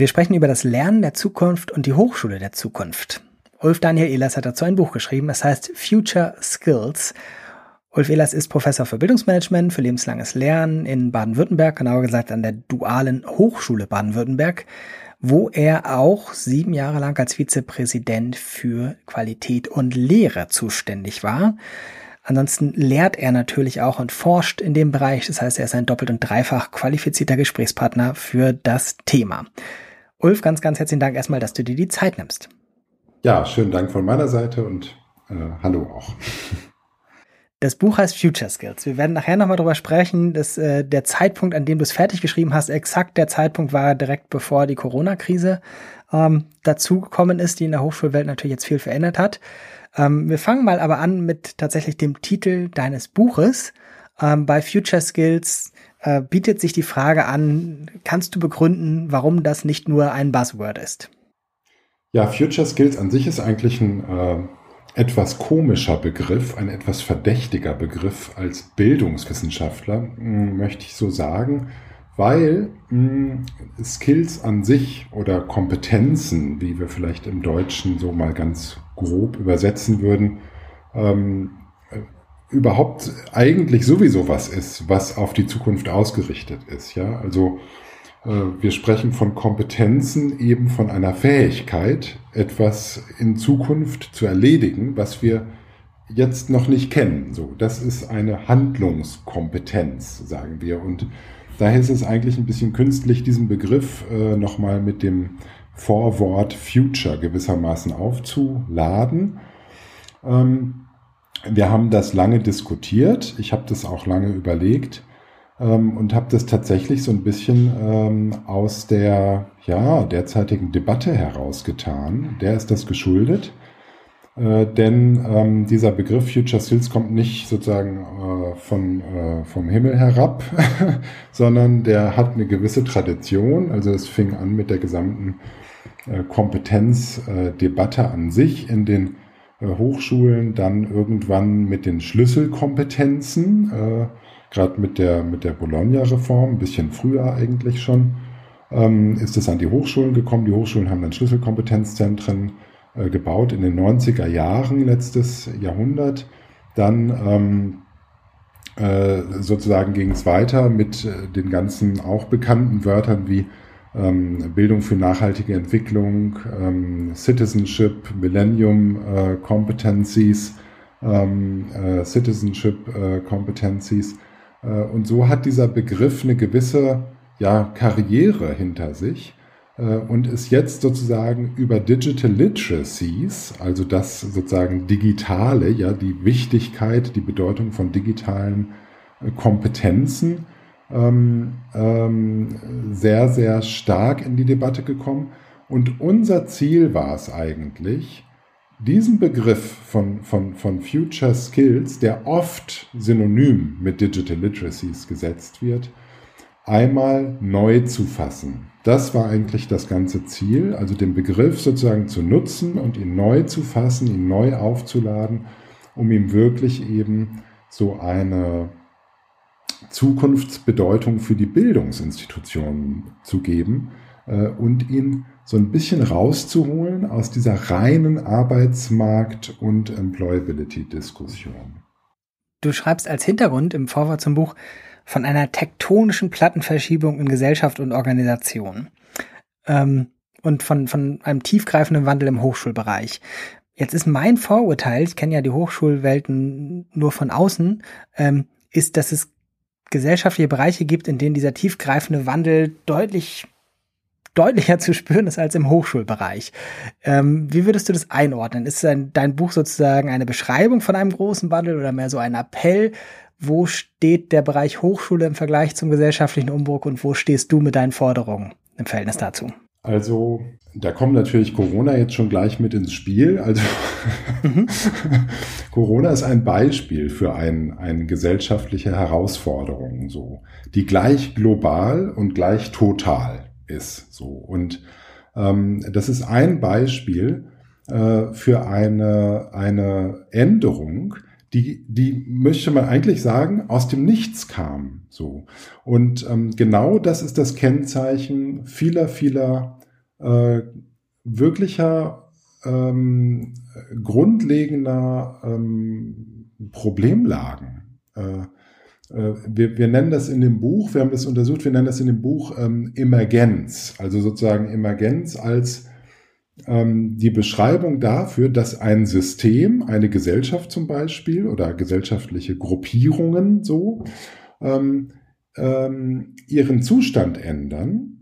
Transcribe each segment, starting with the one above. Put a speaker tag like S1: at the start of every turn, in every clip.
S1: Wir sprechen über das Lernen der Zukunft und die Hochschule der Zukunft. Ulf Daniel Ehlers hat dazu ein Buch geschrieben, es heißt Future Skills. Ulf Ehlers ist Professor für Bildungsmanagement, für lebenslanges Lernen in Baden-Württemberg, genauer gesagt an der Dualen Hochschule Baden-Württemberg, wo er auch sieben Jahre lang als Vizepräsident für Qualität und Lehre zuständig war. Ansonsten lehrt er natürlich auch und forscht in dem Bereich. Das heißt, er ist ein doppelt und dreifach qualifizierter Gesprächspartner für das Thema. Ulf, ganz, ganz herzlichen Dank erstmal, dass du dir die Zeit nimmst.
S2: Ja, schönen Dank von meiner Seite und äh, hallo auch.
S1: Das Buch heißt Future Skills. Wir werden nachher nochmal drüber sprechen, dass äh, der Zeitpunkt, an dem du es fertig geschrieben hast, exakt der Zeitpunkt war direkt bevor die Corona-Krise ähm, dazugekommen ist, die in der Hochschulwelt natürlich jetzt viel verändert hat. Ähm, wir fangen mal aber an mit tatsächlich dem Titel deines Buches. Ähm, bei Future Skills äh, bietet sich die Frage an, kannst du begründen, warum das nicht nur ein Buzzword ist?
S2: Ja, Future Skills an sich ist eigentlich ein äh, etwas komischer Begriff, ein etwas verdächtiger Begriff als Bildungswissenschaftler, hm, möchte ich so sagen, weil mh, hm, Skills an sich oder Kompetenzen, wie wir vielleicht im Deutschen so mal ganz grob übersetzen würden, ähm, überhaupt eigentlich sowieso was ist, was auf die Zukunft ausgerichtet ist. Ja, also äh, wir sprechen von Kompetenzen, eben von einer Fähigkeit, etwas in Zukunft zu erledigen, was wir jetzt noch nicht kennen. So, das ist eine Handlungskompetenz, sagen wir. Und daher ist es eigentlich ein bisschen künstlich, diesen Begriff äh, nochmal mit dem Vorwort Future gewissermaßen aufzuladen. Ähm, wir haben das lange diskutiert. Ich habe das auch lange überlegt ähm, und habe das tatsächlich so ein bisschen ähm, aus der ja, derzeitigen Debatte herausgetan. Der ist das geschuldet. Äh, denn ähm, dieser Begriff Future Skills kommt nicht sozusagen äh, von, äh, vom Himmel herab, sondern der hat eine gewisse Tradition. Also es fing an mit der gesamten äh, Kompetenzdebatte an sich in den äh, Hochschulen, dann irgendwann mit den Schlüsselkompetenzen, äh, gerade mit der, mit der Bologna-Reform, ein bisschen früher eigentlich schon, ähm, ist es an die Hochschulen gekommen. Die Hochschulen haben dann Schlüsselkompetenzzentren äh, gebaut in den 90er Jahren letztes Jahrhundert. Dann ähm, äh, sozusagen ging es weiter mit äh, den ganzen auch bekannten Wörtern wie ähm, Bildung für nachhaltige Entwicklung, ähm, Citizenship, Millennium äh, Competencies, ähm, äh, Citizenship äh, Competencies. Äh, und so hat dieser Begriff eine gewisse ja, Karriere hinter sich äh, und ist jetzt sozusagen über Digital Literacies, also das sozusagen Digitale, ja, die Wichtigkeit, die Bedeutung von digitalen äh, Kompetenzen, ähm, ähm, sehr, sehr stark in die Debatte gekommen. Und unser Ziel war es eigentlich, diesen Begriff von, von, von Future Skills, der oft synonym mit Digital Literacies gesetzt wird, einmal neu zu fassen. Das war eigentlich das ganze Ziel, also den Begriff sozusagen zu nutzen und ihn neu zu fassen, ihn neu aufzuladen, um ihm wirklich eben so eine Zukunftsbedeutung für die Bildungsinstitutionen zu geben äh, und ihn so ein bisschen rauszuholen aus dieser reinen Arbeitsmarkt- und Employability-Diskussion.
S1: Du schreibst als Hintergrund im Vorwort zum Buch von einer tektonischen Plattenverschiebung in Gesellschaft und Organisation ähm, und von, von einem tiefgreifenden Wandel im Hochschulbereich. Jetzt ist mein Vorurteil, ich kenne ja die Hochschulwelten nur von außen, ähm, ist, dass es gesellschaftliche Bereiche gibt, in denen dieser tiefgreifende Wandel deutlich deutlicher zu spüren ist als im Hochschulbereich. Ähm, wie würdest du das einordnen? Ist dein, dein Buch sozusagen eine Beschreibung von einem großen Wandel oder mehr so ein Appell? Wo steht der Bereich Hochschule im Vergleich zum gesellschaftlichen Umbruch und wo stehst du mit deinen Forderungen im Verhältnis dazu?
S2: Also, da kommt natürlich Corona jetzt schon gleich mit ins Spiel. Also, mhm. Corona ist ein Beispiel für ein, eine gesellschaftliche Herausforderung, so, die gleich global und gleich total ist, so. Und ähm, das ist ein Beispiel äh, für eine, eine Änderung, die, die möchte man eigentlich sagen, aus dem Nichts kam. So. Und ähm, genau das ist das Kennzeichen vieler, vieler äh, wirklicher ähm, grundlegender ähm, Problemlagen. Äh, äh, wir, wir nennen das in dem Buch, wir haben das untersucht, wir nennen das in dem Buch ähm, Emergenz, also sozusagen Emergenz als ähm, die Beschreibung dafür, dass ein System, eine Gesellschaft zum Beispiel oder gesellschaftliche Gruppierungen so, ähm, ähm, ihren Zustand ändern,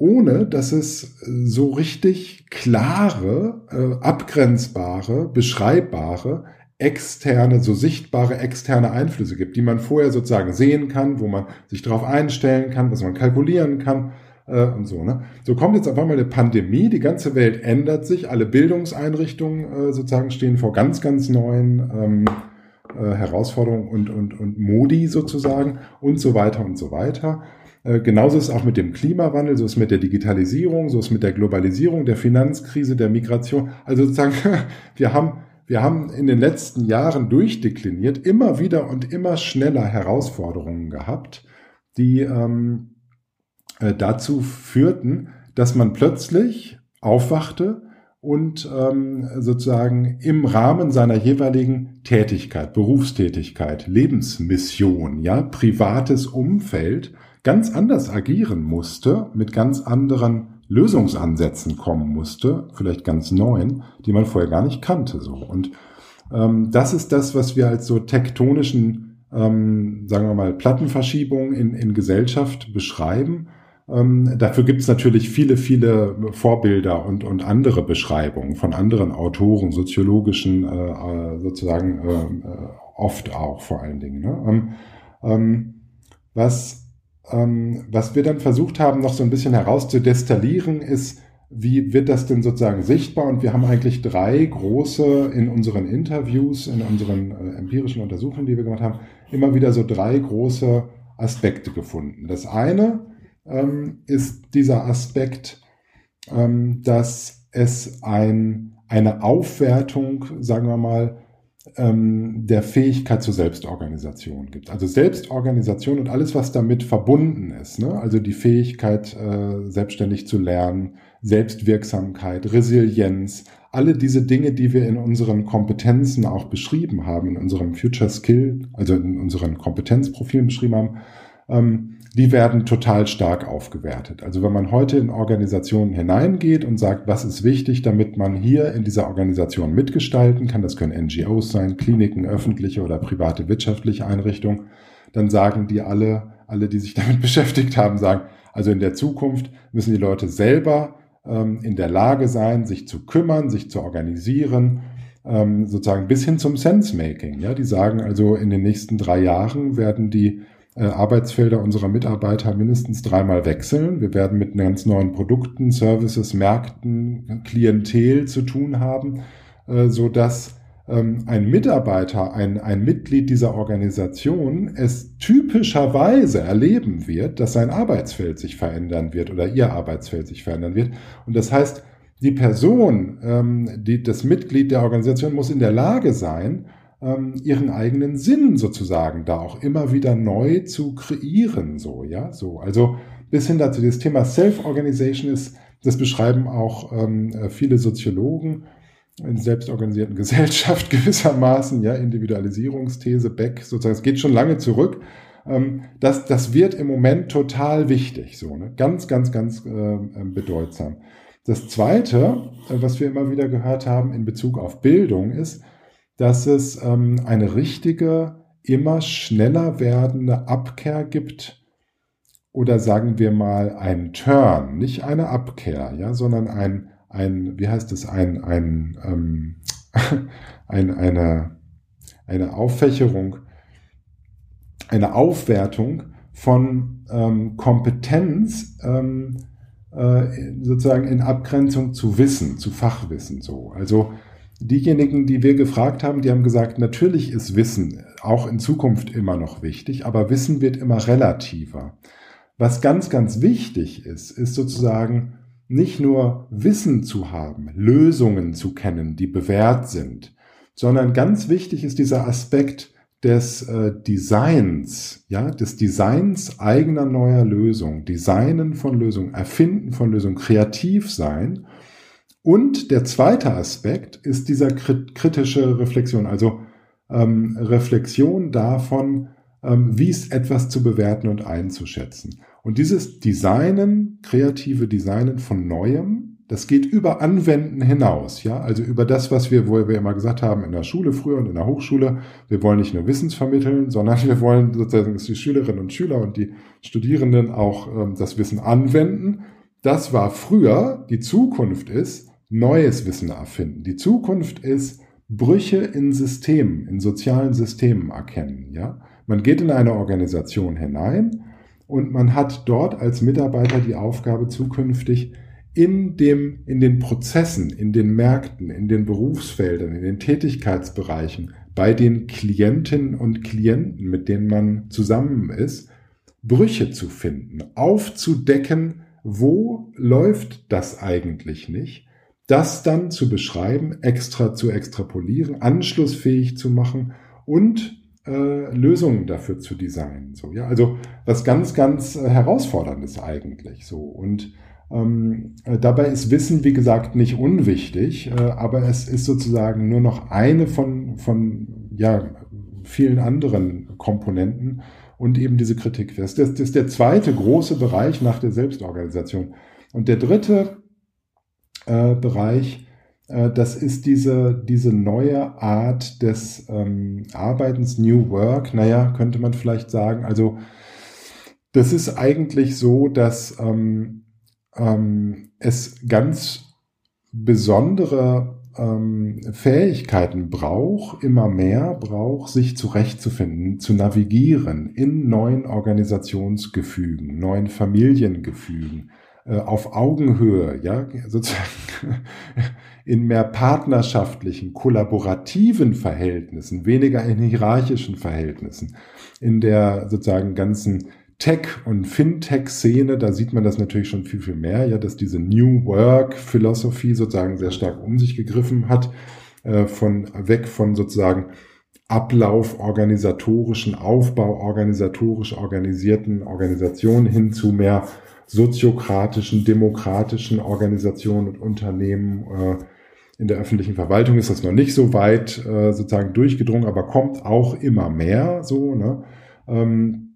S2: ohne dass es so richtig klare, äh, abgrenzbare, beschreibbare externe, so sichtbare externe Einflüsse gibt, die man vorher sozusagen sehen kann, wo man sich darauf einstellen kann, was man kalkulieren kann äh, und so. Ne? So kommt jetzt auf einmal eine Pandemie, die ganze Welt ändert sich, alle Bildungseinrichtungen äh, sozusagen stehen vor ganz, ganz neuen ähm, äh, Herausforderungen und, und, und Modi sozusagen und so weiter und so weiter. Äh, genauso ist es auch mit dem Klimawandel, so ist es mit der Digitalisierung, so ist es mit der Globalisierung, der Finanzkrise, der Migration. Also sozusagen, wir haben wir haben in den letzten Jahren durchdekliniert immer wieder und immer schneller Herausforderungen gehabt, die ähm, äh, dazu führten, dass man plötzlich aufwachte und ähm, sozusagen im Rahmen seiner jeweiligen Tätigkeit, Berufstätigkeit, Lebensmission, ja, privates Umfeld ganz anders agieren musste, mit ganz anderen Lösungsansätzen kommen musste, vielleicht ganz neuen, die man vorher gar nicht kannte. So. Und ähm, das ist das, was wir als so tektonischen, ähm, sagen wir mal, Plattenverschiebungen in, in Gesellschaft beschreiben. Ähm, dafür gibt es natürlich viele, viele Vorbilder und, und andere Beschreibungen von anderen Autoren, soziologischen äh, äh sozusagen äh, äh, oft auch vor allen Dingen. Ne? Ähm, ähm, was ähm, was wir dann versucht haben, noch so ein bisschen herauszudestillieren, ist, wie wird das denn sozusagen sichtbar? Und wir haben eigentlich drei große in unseren Interviews, in unseren äh, empirischen Untersuchungen, die wir gemacht haben, immer wieder so drei große Aspekte gefunden. Das eine ähm, ist dieser Aspekt, ähm, dass es ein, eine Aufwertung, sagen wir mal, ähm, der Fähigkeit zur Selbstorganisation gibt. Also Selbstorganisation und alles, was damit verbunden ist. Ne? Also die Fähigkeit, äh, selbstständig zu lernen, Selbstwirksamkeit, Resilienz, alle diese Dinge, die wir in unseren Kompetenzen auch beschrieben haben, in unserem Future Skill, also in unseren Kompetenzprofilen beschrieben haben, ähm, die werden total stark aufgewertet. Also wenn man heute in Organisationen hineingeht und sagt, was ist wichtig, damit man hier in dieser Organisation mitgestalten kann, das können NGOs sein, Kliniken, öffentliche oder private wirtschaftliche Einrichtungen, dann sagen die alle, alle, die sich damit beschäftigt haben, sagen, also in der Zukunft müssen die Leute selber ähm, in der Lage sein, sich zu kümmern, sich zu organisieren, ähm, sozusagen bis hin zum Sense-Making. Ja, die sagen also, in den nächsten drei Jahren werden die Arbeitsfelder unserer Mitarbeiter mindestens dreimal wechseln. Wir werden mit ganz neuen Produkten, Services, Märkten, Klientel zu tun haben, äh, so dass ähm, ein Mitarbeiter, ein, ein Mitglied dieser Organisation es typischerweise erleben wird, dass sein Arbeitsfeld sich verändern wird oder ihr Arbeitsfeld sich verändern wird. Und das heißt, die Person, ähm, die, das Mitglied der Organisation muss in der Lage sein, ähm, ihren eigenen Sinn sozusagen da auch immer wieder neu zu kreieren, so, ja, so. Also bis hin dazu, das Thema Self-Organization ist, das beschreiben auch ähm, äh, viele Soziologen in selbstorganisierten Gesellschaft gewissermaßen, ja, Individualisierungsthese, Beck, sozusagen, es geht schon lange zurück. Ähm, das, das wird im Moment total wichtig, so, ne? ganz, ganz, ganz äh, bedeutsam. Das Zweite, äh, was wir immer wieder gehört haben in Bezug auf Bildung, ist, dass es ähm, eine richtige, immer schneller werdende Abkehr gibt oder sagen wir mal ein Turn, nicht eine Abkehr, ja, sondern ein, ein wie heißt es, ein, ein, ähm, ein, eine, eine Auffächerung, eine Aufwertung von ähm, Kompetenz ähm, äh, sozusagen in Abgrenzung zu Wissen, zu Fachwissen so. Also Diejenigen, die wir gefragt haben, die haben gesagt, natürlich ist Wissen auch in Zukunft immer noch wichtig, aber Wissen wird immer relativer. Was ganz, ganz wichtig ist, ist sozusagen nicht nur Wissen zu haben, Lösungen zu kennen, die bewährt sind, sondern ganz wichtig ist dieser Aspekt des äh, Designs, ja, des Designs eigener neuer Lösungen, Designen von Lösungen, Erfinden von Lösungen, kreativ sein. Und der zweite Aspekt ist dieser kritische Reflexion, also ähm, Reflexion davon, ähm, wie ist etwas zu bewerten und einzuschätzen. Und dieses Designen, kreative Designen von Neuem, das geht über Anwenden hinaus, ja, also über das, was wir, wo wir immer gesagt haben in der Schule früher und in der Hochschule. Wir wollen nicht nur Wissens vermitteln, sondern wir wollen sozusagen, dass die Schülerinnen und Schüler und die Studierenden auch ähm, das Wissen anwenden. Das war früher. Die Zukunft ist neues Wissen erfinden. Die Zukunft ist Brüche in Systemen, in sozialen Systemen erkennen, ja. Man geht in eine Organisation hinein und man hat dort als Mitarbeiter die Aufgabe zukünftig in dem, in den Prozessen, in den Märkten, in den Berufsfeldern, in den Tätigkeitsbereichen, bei den Klientinnen und Klienten, mit denen man zusammen ist, Brüche zu finden, aufzudecken, wo läuft das eigentlich nicht, das dann zu beschreiben, extra zu extrapolieren, anschlussfähig zu machen und äh, Lösungen dafür zu designen. So, ja, also was ganz, ganz äh, herausforderndes eigentlich. So und ähm, äh, dabei ist Wissen, wie gesagt, nicht unwichtig, äh, aber es ist sozusagen nur noch eine von, von ja, vielen anderen Komponenten und eben diese Kritik. Das, das, das ist der zweite große Bereich nach der Selbstorganisation. Und der dritte äh, Bereich, äh, das ist diese, diese neue Art des ähm, Arbeitens, New Work. Naja, könnte man vielleicht sagen. Also das ist eigentlich so, dass ähm, ähm, es ganz besondere ähm, Fähigkeiten braucht, immer mehr braucht, sich zurechtzufinden, zu navigieren in neuen Organisationsgefügen, neuen Familiengefügen, auf Augenhöhe, ja, sozusagen in mehr partnerschaftlichen, kollaborativen Verhältnissen, weniger in hierarchischen Verhältnissen, in der sozusagen ganzen Tech- und Fintech-Szene, da sieht man das natürlich schon viel, viel mehr, ja, dass diese New Work-Philosophie sozusagen sehr stark um sich gegriffen hat, äh, von weg von sozusagen Ablauf organisatorischen, Aufbau organisatorisch organisierten Organisationen hin zu mehr soziokratischen, demokratischen Organisationen und Unternehmen. Äh, in der öffentlichen Verwaltung ist das noch nicht so weit äh, sozusagen durchgedrungen, aber kommt auch immer mehr so. Ne? Ähm,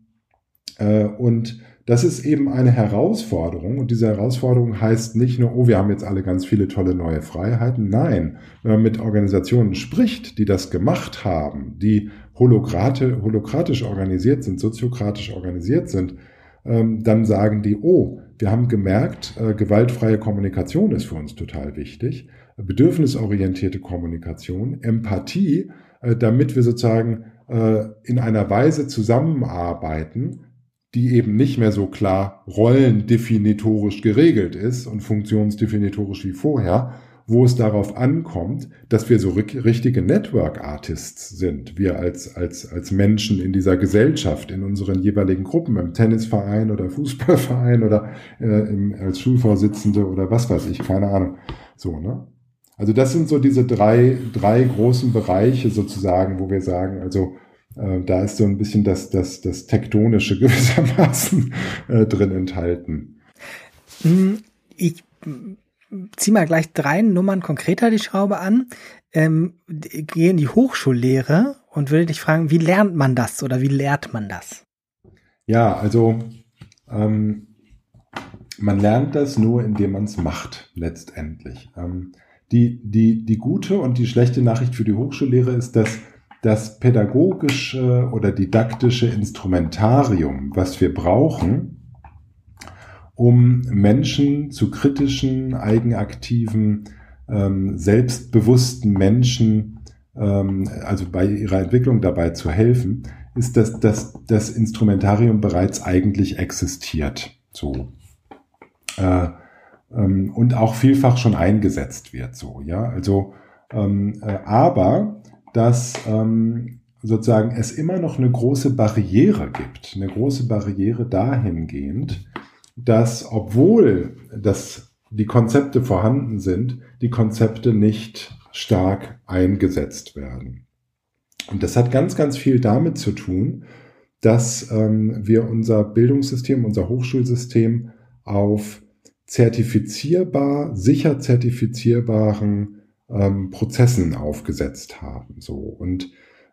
S2: äh, und das ist eben eine Herausforderung. Und diese Herausforderung heißt nicht nur, oh, wir haben jetzt alle ganz viele tolle neue Freiheiten. Nein, wenn man mit Organisationen spricht, die das gemacht haben, die holokratisch organisiert sind, soziokratisch organisiert sind, dann sagen die, oh, wir haben gemerkt, äh, gewaltfreie Kommunikation ist für uns total wichtig, bedürfnisorientierte Kommunikation, Empathie, äh, damit wir sozusagen in einer Weise zusammenarbeiten, die eben nicht mehr so klar rollendefinitorisch geregelt ist und funktionsdefinitorisch wie vorher, wo es darauf ankommt, dass wir so richtige Network Artists sind, wir als, als, als Menschen in dieser Gesellschaft, in unseren jeweiligen Gruppen, im Tennisverein oder Fußballverein oder äh, im, als Schulvorsitzende oder was weiß ich, keine Ahnung. So, ne? Also das sind so diese drei, drei großen Bereiche sozusagen, wo wir sagen, also äh, da ist so ein bisschen das, das, das Tektonische gewissermaßen äh, drin enthalten.
S1: Hm, ich ziehe mal gleich drei Nummern konkreter die Schraube an. Ähm, gehe in die Hochschullehre und würde dich fragen, wie lernt man das oder wie lehrt man das?
S2: Ja, also ähm, man lernt das nur, indem man es macht, letztendlich. Ähm, die, die, die gute und die schlechte Nachricht für die Hochschullehre ist, dass das pädagogische oder didaktische Instrumentarium, was wir brauchen, um Menschen zu kritischen, eigenaktiven, ähm, selbstbewussten Menschen, ähm, also bei ihrer Entwicklung dabei zu helfen, ist, dass, dass das Instrumentarium bereits eigentlich existiert. So. Äh, ähm, und auch vielfach schon eingesetzt wird. So, ja. Also, ähm, äh, aber dass ähm, sozusagen es immer noch eine große Barriere gibt, eine große Barriere dahingehend, dass obwohl das, die Konzepte vorhanden sind, die Konzepte nicht stark eingesetzt werden. Und das hat ganz, ganz viel damit zu tun, dass ähm, wir unser Bildungssystem, unser Hochschulsystem auf zertifizierbar, sicher zertifizierbaren ähm, Prozessen aufgesetzt haben. So und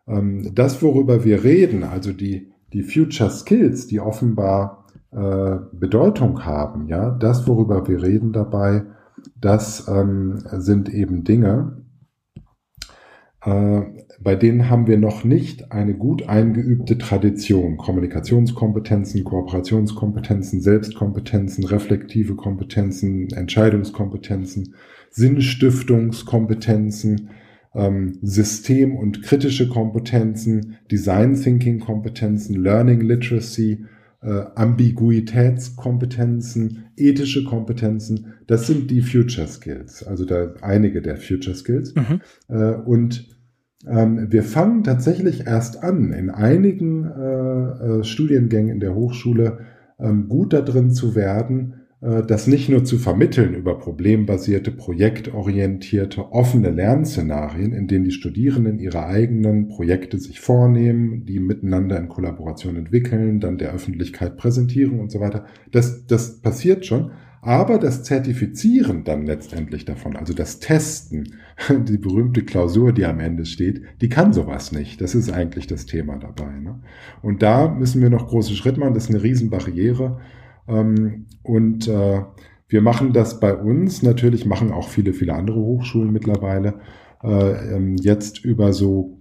S2: ähm, das, worüber wir reden, also die die Future Skills, die offenbar äh, Bedeutung haben, ja, das, worüber wir reden dabei, das ähm, sind eben Dinge, äh, bei denen haben wir noch nicht eine gut eingeübte Tradition. Kommunikationskompetenzen, Kooperationskompetenzen, Selbstkompetenzen, reflektive Kompetenzen, Entscheidungskompetenzen, Sinnstiftungskompetenzen, ähm, System- und kritische Kompetenzen, Design Thinking Kompetenzen, Learning Literacy, äh, Ambiguitätskompetenzen, ethische Kompetenzen. Das sind die Future Skills, also da einige der Future Skills. Mhm. Äh, und ähm, wir fangen tatsächlich erst an, in einigen äh, äh, Studiengängen in der Hochschule ähm, gut darin zu werden, das nicht nur zu vermitteln über problembasierte, projektorientierte, offene Lernszenarien, in denen die Studierenden ihre eigenen Projekte sich vornehmen, die miteinander in Kollaboration entwickeln, dann der Öffentlichkeit präsentieren und so weiter. Das, das passiert schon. Aber das Zertifizieren dann letztendlich davon, also das Testen, die berühmte Klausur, die am Ende steht, die kann sowas nicht. Das ist eigentlich das Thema dabei. Ne? Und da müssen wir noch große Schritte machen. Das ist eine Riesenbarriere. Ähm, und äh, wir machen das bei uns, natürlich machen auch viele, viele andere Hochschulen mittlerweile, äh, ähm, jetzt über so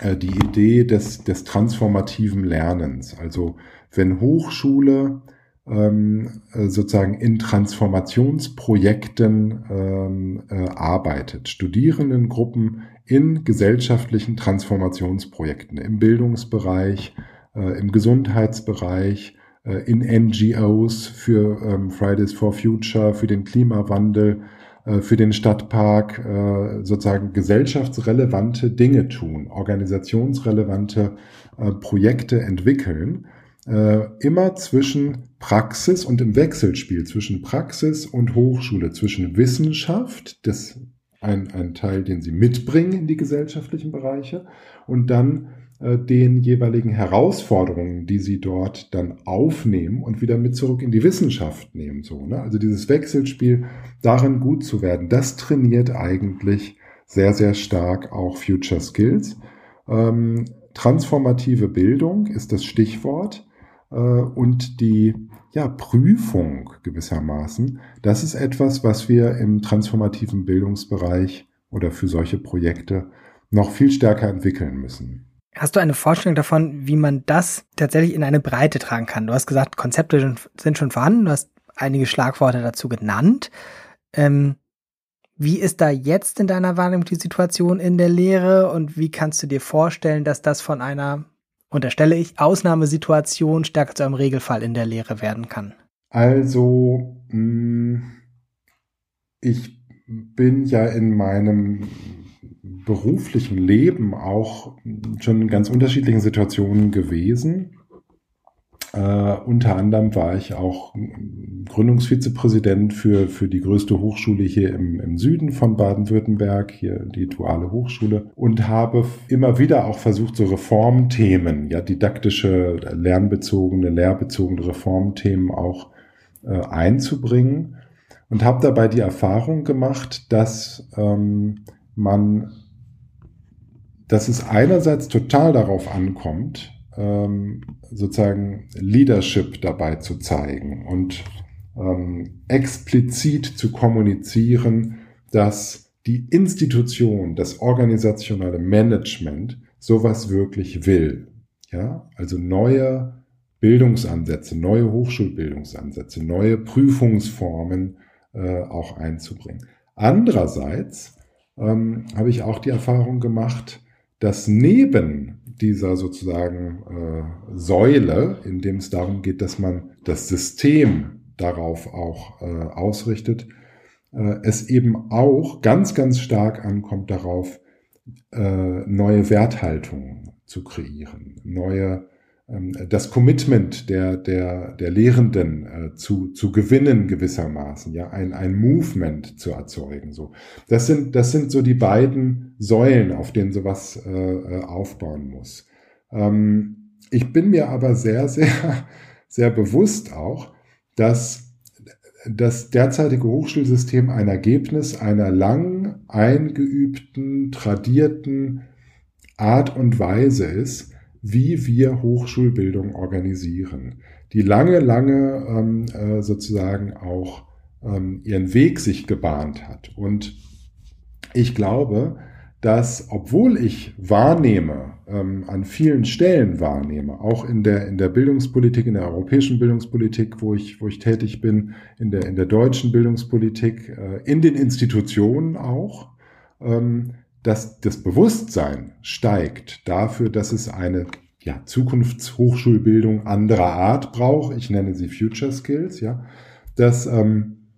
S2: äh, die Idee des, des transformativen Lernens. Also wenn Hochschule ähm, sozusagen in Transformationsprojekten ähm, äh, arbeitet, Studierendengruppen in gesellschaftlichen Transformationsprojekten im Bildungsbereich, äh, im Gesundheitsbereich, äh, in NGOs für ähm, Fridays for Future, für den Klimawandel, äh, für den Stadtpark äh, sozusagen gesellschaftsrelevante Dinge tun, organisationsrelevante äh, Projekte entwickeln, äh, immer zwischen Praxis und im Wechselspiel zwischen Praxis und Hochschule, zwischen Wissenschaft, das ein, ein Teil, den sie mitbringen in die gesellschaftlichen Bereiche, und dann äh, den jeweiligen Herausforderungen, die sie dort dann aufnehmen und wieder mit zurück in die Wissenschaft nehmen. So, ne? Also dieses Wechselspiel, darin gut zu werden, das trainiert eigentlich sehr, sehr stark auch Future Skills. Ähm, transformative Bildung ist das Stichwort äh, und die ja, Prüfung gewissermaßen, das ist etwas, was wir im transformativen Bildungsbereich oder für solche Projekte noch viel stärker entwickeln müssen.
S1: Hast du eine Vorstellung davon, wie man das tatsächlich in eine Breite tragen kann? Du hast gesagt, Konzepte sind schon vorhanden, du hast einige Schlagworte dazu genannt. Ähm, wie ist da jetzt in deiner Wahrnehmung die Situation in der Lehre und wie kannst du dir vorstellen, dass das von einer, unterstelle ich, Ausnahmesituation stärker zu einem Regelfall in der Lehre werden kann?
S2: Also, hm, ich bin ja in meinem beruflichen Leben auch schon in ganz unterschiedlichen Situationen gewesen. Äh, unter anderem war ich auch Gründungsvizepräsident für, für die größte Hochschule hier im, im Süden von Baden-Württemberg, hier die Duale Hochschule, und habe immer wieder auch versucht, so Reformthemen, ja, didaktische, lernbezogene, lehrbezogene Reformthemen auch äh, einzubringen und habe dabei die Erfahrung gemacht, dass ähm, man dass es einerseits total darauf ankommt, ähm, sozusagen Leadership dabei zu zeigen und ähm, explizit zu kommunizieren, dass die Institution, das organisationale Management sowas wirklich will. Ja, also neue Bildungsansätze, neue Hochschulbildungsansätze, neue Prüfungsformen äh, auch einzubringen. Andererseits ähm, habe ich auch die Erfahrung gemacht, dass neben dieser sozusagen äh, Säule, in dem es darum geht, dass man das System darauf auch äh, ausrichtet, äh, es eben auch ganz, ganz stark ankommt darauf, äh, neue Werthaltungen zu kreieren, neue das Commitment der, der, der Lehrenden äh, zu, zu gewinnen gewissermaßen, ja, ein, ein Movement zu erzeugen. So. Das sind, das sind so die beiden Säulen, auf denen sowas äh, äh aufbauen muss. Ähm, ich bin mir aber sehr, sehr, sehr bewusst auch, dass das derzeitige Hochschulsystem ein Ergebnis einer lang eingeübten, tradierten Art und Weise ist, wie wir Hochschulbildung organisieren, die lange, lange ähm, äh, sozusagen auch ähm, ihren Weg sich gebahnt hat. Und ich glaube, dass obwohl ich wahrnehme, ähm, an vielen Stellen wahrnehme, auch in der, in der Bildungspolitik, in der europäischen Bildungspolitik, wo ich, wo ich tätig bin, in der, in der deutschen Bildungspolitik, äh, in den Institutionen auch, ähm, dass das Bewusstsein steigt dafür, dass es eine ja, Zukunftshochschulbildung anderer Art braucht. Ich nenne sie Future Skills, ja. Dass, ähm,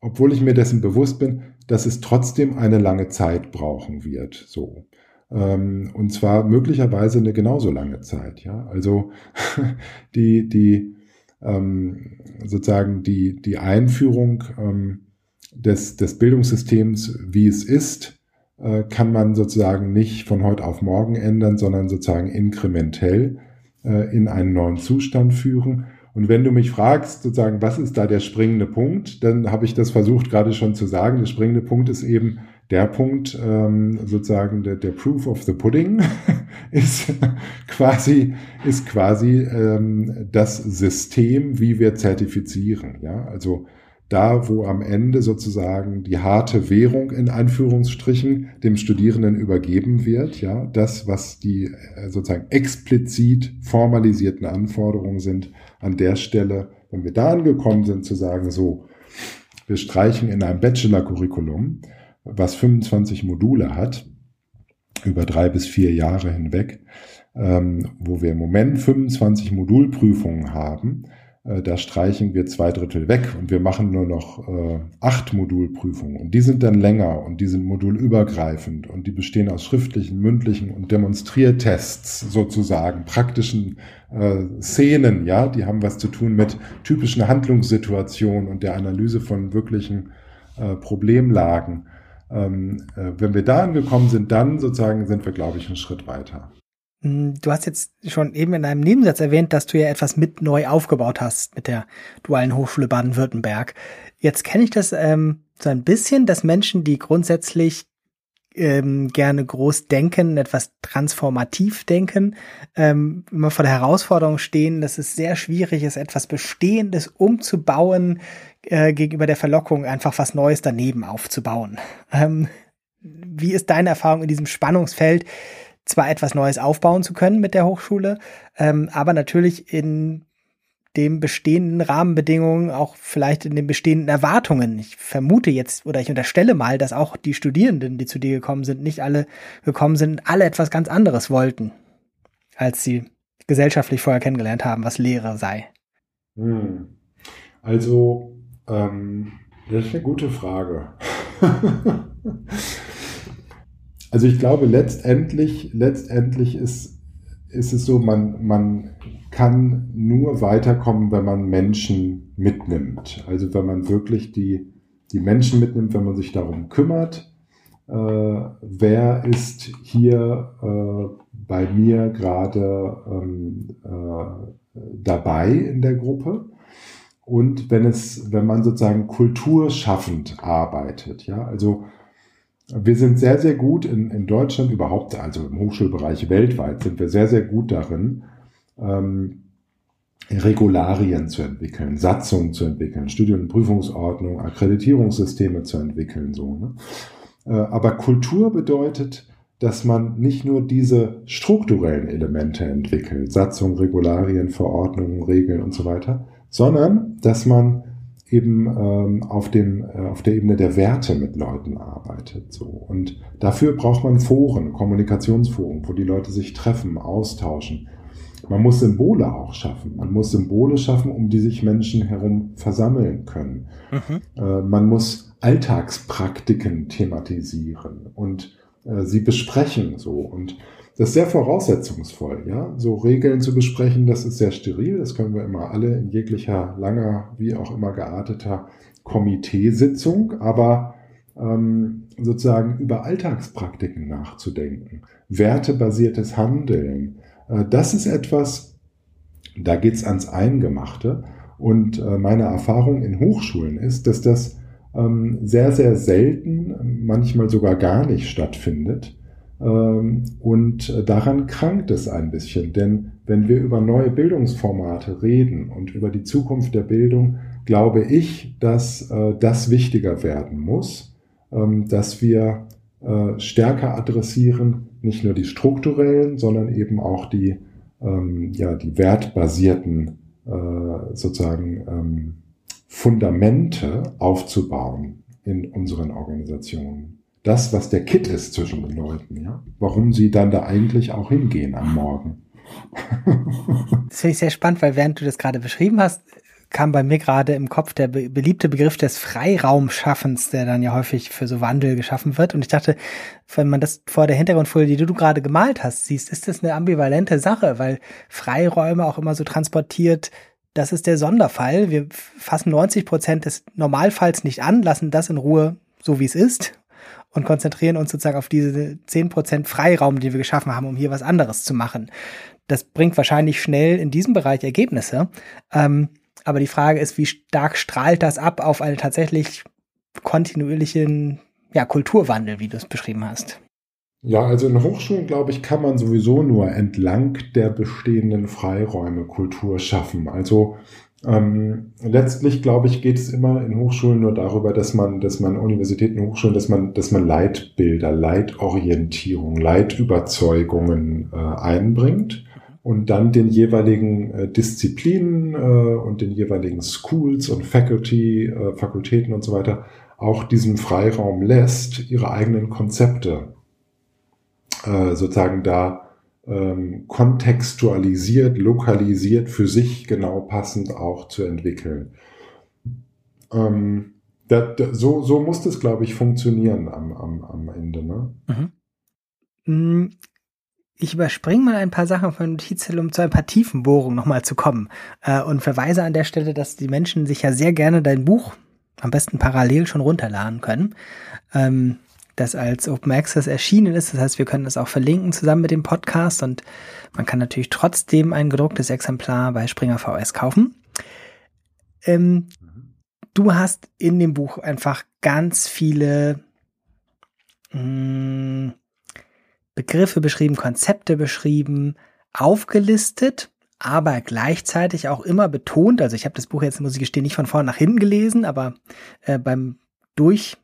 S2: obwohl ich mir dessen bewusst bin, dass es trotzdem eine lange Zeit brauchen wird, so. Ähm, und zwar möglicherweise eine genauso lange Zeit, ja. Also, die, die, ähm, sozusagen die, die Einführung ähm, des, des Bildungssystems, wie es ist, äh, kann man sozusagen nicht von heute auf morgen ändern, sondern sozusagen inkrementell äh, in einen neuen Zustand führen. Und wenn du mich fragst, sozusagen, was ist da der springende Punkt, dann habe ich das versucht gerade schon zu sagen. Der springende Punkt ist eben der Punkt, ähm, sozusagen der, der Proof of the Pudding ist quasi ist quasi ähm, das System, wie wir zertifizieren. Ja, also da, wo am Ende sozusagen die harte Währung in Anführungsstrichen dem Studierenden übergeben wird, ja, das, was die äh, sozusagen explizit formalisierten Anforderungen sind, an der Stelle, wenn wir da angekommen sind, zu sagen, so, wir streichen in einem Bachelor-Curriculum, was 25 Module hat, über drei bis vier Jahre hinweg, ähm, wo wir im Moment 25 Modulprüfungen haben, da streichen wir zwei Drittel weg und wir machen nur noch äh, acht Modulprüfungen. Und die sind dann länger und die sind modulübergreifend und die bestehen aus schriftlichen, mündlichen und Demonstriertests sozusagen, praktischen äh, Szenen, ja, die haben was zu tun mit typischen Handlungssituationen und der Analyse von wirklichen äh, Problemlagen. Ähm, äh, wenn wir da angekommen sind, dann sozusagen sind wir, glaube ich, einen Schritt weiter.
S1: Hm, du hast jetzt schon eben in einem Nebensatz erwähnt, dass du ja etwas mit neu aufgebaut hast mit der Dualen Hochschule Baden-Württemberg. Jetzt kenne ich das ähm, so ein bisschen, dass Menschen, die grundsätzlich ähm, gerne groß denken, etwas transformativ denken, ähm, immer vor der Herausforderung stehen, dass es sehr schwierig ist, etwas Bestehendes umzubauen, äh, gegenüber der Verlockung, einfach was Neues daneben aufzubauen. Ähm, wie ist deine Erfahrung in diesem Spannungsfeld? Zwar etwas Neues aufbauen zu können mit der Hochschule, ähm, aber natürlich in den bestehenden Rahmenbedingungen, auch vielleicht in den bestehenden Erwartungen. Ich vermute jetzt oder ich unterstelle mal, dass auch die Studierenden, die zu dir gekommen sind, nicht alle gekommen sind, alle etwas ganz anderes wollten, als sie gesellschaftlich vorher kennengelernt haben, was Lehre sei.
S2: Hm. Also, ähm, das ist eine gute Frage. Also ich glaube, letztendlich, letztendlich ist, ist es so, man, man kann nur weiterkommen, wenn man Menschen mitnimmt. Also wenn man wirklich die, die Menschen mitnimmt, wenn man sich darum kümmert, äh, wer ist hier äh, bei mir gerade ähm, äh, dabei in der Gruppe. Und wenn es, wenn man sozusagen kulturschaffend arbeitet, ja, also wir sind sehr, sehr gut in, in Deutschland überhaupt, also im Hochschulbereich weltweit, sind wir sehr, sehr gut darin, ähm, Regularien zu entwickeln, Satzungen zu entwickeln, Studien- und Prüfungsordnung, Akkreditierungssysteme zu entwickeln. So, ne? Äh, aber Kultur bedeutet, dass man nicht nur diese strukturellen Elemente entwickelt, Satzungen, Regularien, Verordnungen, Regeln und so weiter, sondern dass man eben ähm, auf, dem, äh, auf der Ebene der Werte mit Leuten arbeitet. So. Und dafür braucht man Foren, Kommunikationsforen, wo die Leute sich treffen, austauschen. Man muss Symbole auch schaffen. Man muss Symbole schaffen, um die sich Menschen herum versammeln können. Mhm. Äh, man muss Alltagspraktiken thematisieren und äh, sie besprechen so. Und das ist sehr voraussetzungsvoll, ja. So Regeln zu besprechen, das ist sehr steril. Das können wir immer alle in jeglicher langer, wie auch immer gearteter Komiteesitzung. Aber ähm, sozusagen über Alltagspraktiken nachzudenken, wertebasiertes Handeln, äh, das ist etwas, da geht's ans Eingemachte. Und äh, meine Erfahrung in Hochschulen ist, dass das ähm, sehr, sehr selten, manchmal sogar gar nicht stattfindet und daran krankt es ein bisschen, denn wenn wir über neue Bildungsformate reden und über die Zukunft der Bildung, glaube ich, dass äh, das wichtiger werden muss, ähm, dass wir äh, stärker adressieren, nicht nur die strukturellen, sondern eben auch die, ähm, ja, die wertbasierten äh, sozusagen Fundamente aufzubauen in unseren Organisationen das, was der Kit ist zwischen den Leuten, ja. Warum sie dann da eigentlich auch hingehen am Morgen.
S1: das finde ich sehr spannend, weil während du das gerade beschrieben hast, kam bei mir gerade im Kopf der be beliebte Begriff des Freiraumschaffens, der dann ja häufig für so Wandel geschaffen wird. Und ich dachte, wenn man das vor der Hintergrundfolie, die du gerade gemalt hast, siehst, ist das eine ambivalente Sache, weil Freiräume auch immer so transportiert, das ist der Sonderfall. Wir fassen 90 Prozent des Normalfalls nicht an, lassen das in Ruhe so wie es ist und konzentrieren uns sozusagen auf diese zehn Prozent Freiraum, die wir geschaffen haben, um hier was anderes zu machen. Das bringt wahrscheinlich schnell in diesem Bereich Ergebnisse. Ähm, aber die Frage ist, wie stark strahlt das ab auf einen tatsächlich kontinuierlichen ja, Kulturwandel, wie du es beschrieben hast?
S2: Ja, also in Hochschulen, glaube ich, kann man sowieso nur entlang der bestehenden Freiräume Kultur schaffen. Also ähm, letztlich, glaube ich, geht es immer in Hochschulen nur darüber, dass man, dass man Universitäten, Hochschulen, dass man, dass man Leitbilder, Leitorientierung, Leitüberzeugungen äh, einbringt und dann den jeweiligen äh, Disziplinen äh, und den jeweiligen Schools und Faculty, äh, Fakultäten und so weiter auch diesen Freiraum lässt, ihre eigenen Konzepte äh, sozusagen da ähm, kontextualisiert, lokalisiert, für sich genau passend auch zu entwickeln. Ähm, da, da, so, so muss das, glaube ich, funktionieren am, am, am Ende. Ne? Mhm.
S1: Mm, ich überspringe mal ein paar Sachen von Notizzettel, um zu ein paar Tiefenbohrungen nochmal zu kommen. Äh, und verweise an der Stelle, dass die Menschen sich ja sehr gerne dein Buch am besten parallel schon runterladen können. Ähm, das als Open Access erschienen ist. Das heißt, wir können das auch verlinken zusammen mit dem Podcast und man kann natürlich trotzdem ein gedrucktes Exemplar bei Springer VS kaufen. Ähm, du hast in dem Buch einfach ganz viele mh, hm, Begriffe beschrieben, Konzepte beschrieben, aufgelistet, aber gleichzeitig auch immer betont, also ich habe das Buch jetzt, muss ich gestehen, nicht von vorn nach hinten gelesen, aber äh, beim Durch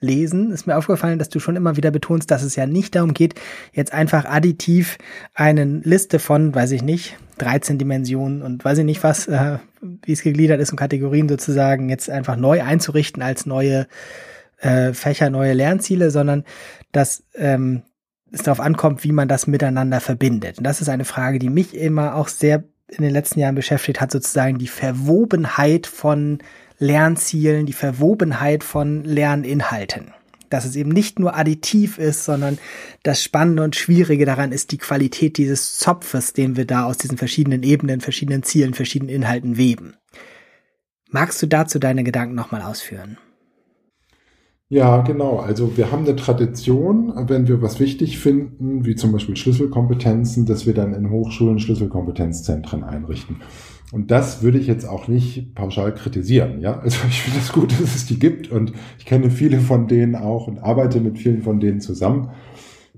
S1: lesen, ist mir aufgefallen, dass du schon immer wieder betonst, dass es ja nicht darum geht, jetzt einfach additiv eine Liste von, weiß ich nicht, 13 Dimensionen und weiß ich nicht was, äh, wie es gegliedert ist und Kategorien sozusagen jetzt einfach neu einzurichten als neue äh, Fächer, neue Lernziele, sondern dass ähm, es darauf ankommt, wie man das miteinander verbindet. Und das ist eine Frage, die mich immer auch sehr in den letzten Jahren beschäftigt hat, sozusagen die Verwobenheit von Lernzielen, die Verwobenheit von Lerninhalten. Dass es eben nicht nur additiv ist, sondern das Spannende und Schwierige daran ist die Qualität dieses Zopfes, den wir da aus diesen verschiedenen Ebenen, verschiedenen Zielen, verschiedenen Inhalten weben. Magst du dazu deine Gedanken nochmal ausführen?
S2: Ja, genau. Also wir haben eine Tradition, wenn wir was wichtig finden, wie zum Beispiel Schlüsselkompetenzen, dass wir dann in Hochschulen Schlüsselkompetenzzentren einrichten. Und das würde ich jetzt auch nicht pauschal kritisieren. Ja, also ich finde es gut, dass es die gibt und ich kenne viele von denen auch und arbeite mit vielen von denen zusammen.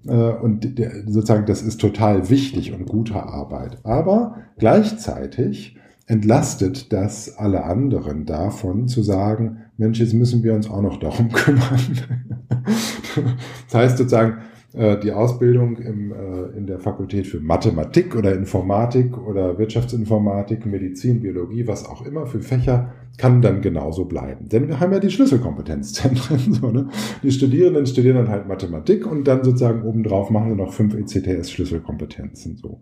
S2: Äh, und sozusagen, das ist total wichtig und gute Arbeit. Aber gleichzeitig entlastet das alle anderen davon zu sagen, Mensch, jetzt müssen wir uns auch noch darum kümmern. das heißt sozusagen, äh, die Ausbildung im, äh, in der Fakultät für Mathematik oder Informatik oder Wirtschaftsinformatik, Medizin, Biologie, was auch immer für Fächer, kann dann genauso bleiben. Denn wir haben ja die Schlüsselkompetenzzentren. So, ne? Die Studierenden studieren dann halt Mathematik und dann sozusagen obendrauf machen sie noch fünf ECTS-Schlüsselkompetenzen. So.